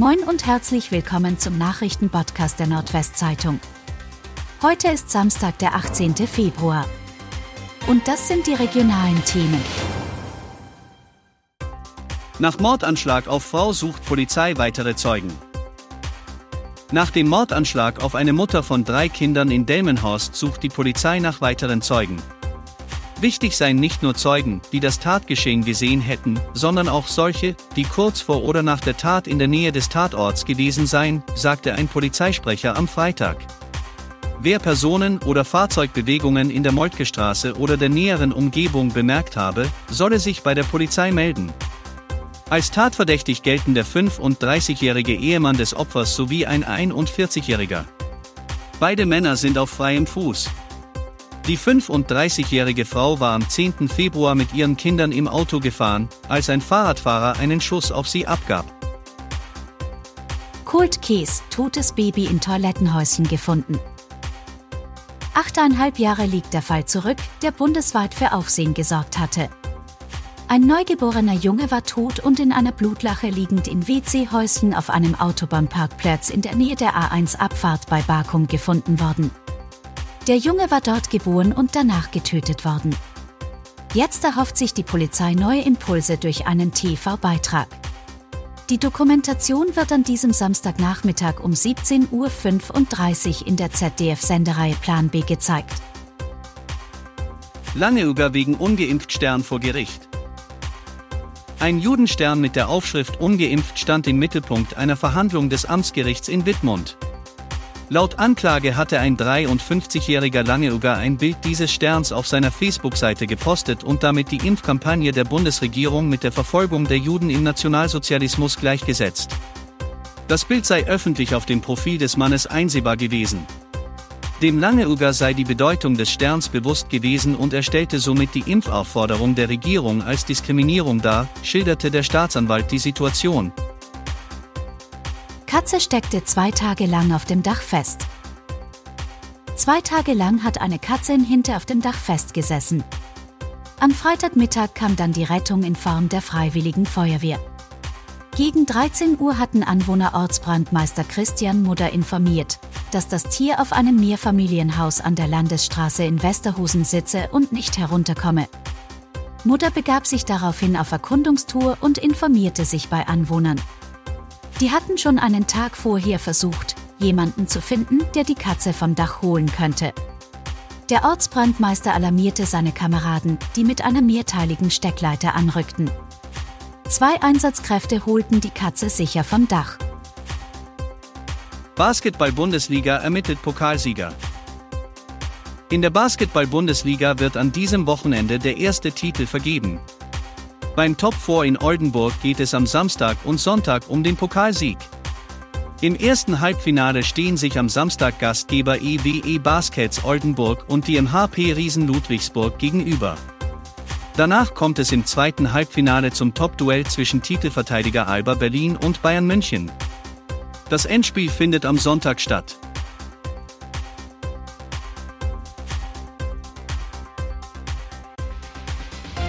Moin und herzlich willkommen zum Nachrichtenpodcast der Nordwestzeitung. Heute ist Samstag, der 18. Februar. Und das sind die regionalen Themen. Nach Mordanschlag auf Frau sucht Polizei weitere Zeugen. Nach dem Mordanschlag auf eine Mutter von drei Kindern in Delmenhorst sucht die Polizei nach weiteren Zeugen. Wichtig seien nicht nur Zeugen, die das Tatgeschehen gesehen hätten, sondern auch solche, die kurz vor oder nach der Tat in der Nähe des Tatorts gewesen seien, sagte ein Polizeisprecher am Freitag. Wer Personen oder Fahrzeugbewegungen in der Moltke-Straße oder der näheren Umgebung bemerkt habe, solle sich bei der Polizei melden. Als tatverdächtig gelten der 35-jährige Ehemann des Opfers sowie ein 41-jähriger. Beide Männer sind auf freiem Fuß. Die 35-jährige Frau war am 10. Februar mit ihren Kindern im Auto gefahren, als ein Fahrradfahrer einen Schuss auf sie abgab. Cold Case, totes Baby in Toilettenhäuschen gefunden. Achteinhalb Jahre liegt der Fall zurück, der bundesweit für Aufsehen gesorgt hatte. Ein neugeborener Junge war tot und in einer Blutlache liegend in WC-Häuschen auf einem Autobahnparkplatz in der Nähe der A1-Abfahrt bei Bakum gefunden worden. Der Junge war dort geboren und danach getötet worden. Jetzt erhofft sich die Polizei neue Impulse durch einen TV-Beitrag. Die Dokumentation wird an diesem Samstagnachmittag um 17.35 Uhr in der ZDF-Sendereihe Plan B gezeigt. Langeüger wegen ungeimpft Stern vor Gericht. Ein Judenstern mit der Aufschrift Ungeimpft stand im Mittelpunkt einer Verhandlung des Amtsgerichts in Wittmund. Laut Anklage hatte ein 53-jähriger Langeuger ein Bild dieses Sterns auf seiner Facebook-Seite gepostet und damit die Impfkampagne der Bundesregierung mit der Verfolgung der Juden im Nationalsozialismus gleichgesetzt. Das Bild sei öffentlich auf dem Profil des Mannes einsehbar gewesen. Dem Langeuger sei die Bedeutung des Sterns bewusst gewesen und er stellte somit die Impfaufforderung der Regierung als Diskriminierung dar, schilderte der Staatsanwalt die Situation. Katze steckte zwei Tage lang auf dem Dach fest. Zwei Tage lang hat eine Katze in Hinte auf dem Dach festgesessen. Am Freitagmittag kam dann die Rettung in Form der Freiwilligen Feuerwehr. Gegen 13 Uhr hatten Anwohner Ortsbrandmeister Christian Mudder informiert, dass das Tier auf einem Mehrfamilienhaus an der Landesstraße in Westerhusen sitze und nicht herunterkomme. Mudder begab sich daraufhin auf Erkundungstour und informierte sich bei Anwohnern. Die hatten schon einen Tag vorher versucht, jemanden zu finden, der die Katze vom Dach holen könnte. Der Ortsbrandmeister alarmierte seine Kameraden, die mit einer mehrteiligen Steckleiter anrückten. Zwei Einsatzkräfte holten die Katze sicher vom Dach. Basketball-Bundesliga ermittelt Pokalsieger. In der Basketball-Bundesliga wird an diesem Wochenende der erste Titel vergeben. Beim Top 4 in Oldenburg geht es am Samstag und Sonntag um den Pokalsieg. Im ersten Halbfinale stehen sich am Samstag Gastgeber EWE Baskets Oldenburg und die MHP Riesen Ludwigsburg gegenüber. Danach kommt es im zweiten Halbfinale zum Top-Duell zwischen Titelverteidiger Alba Berlin und Bayern München. Das Endspiel findet am Sonntag statt.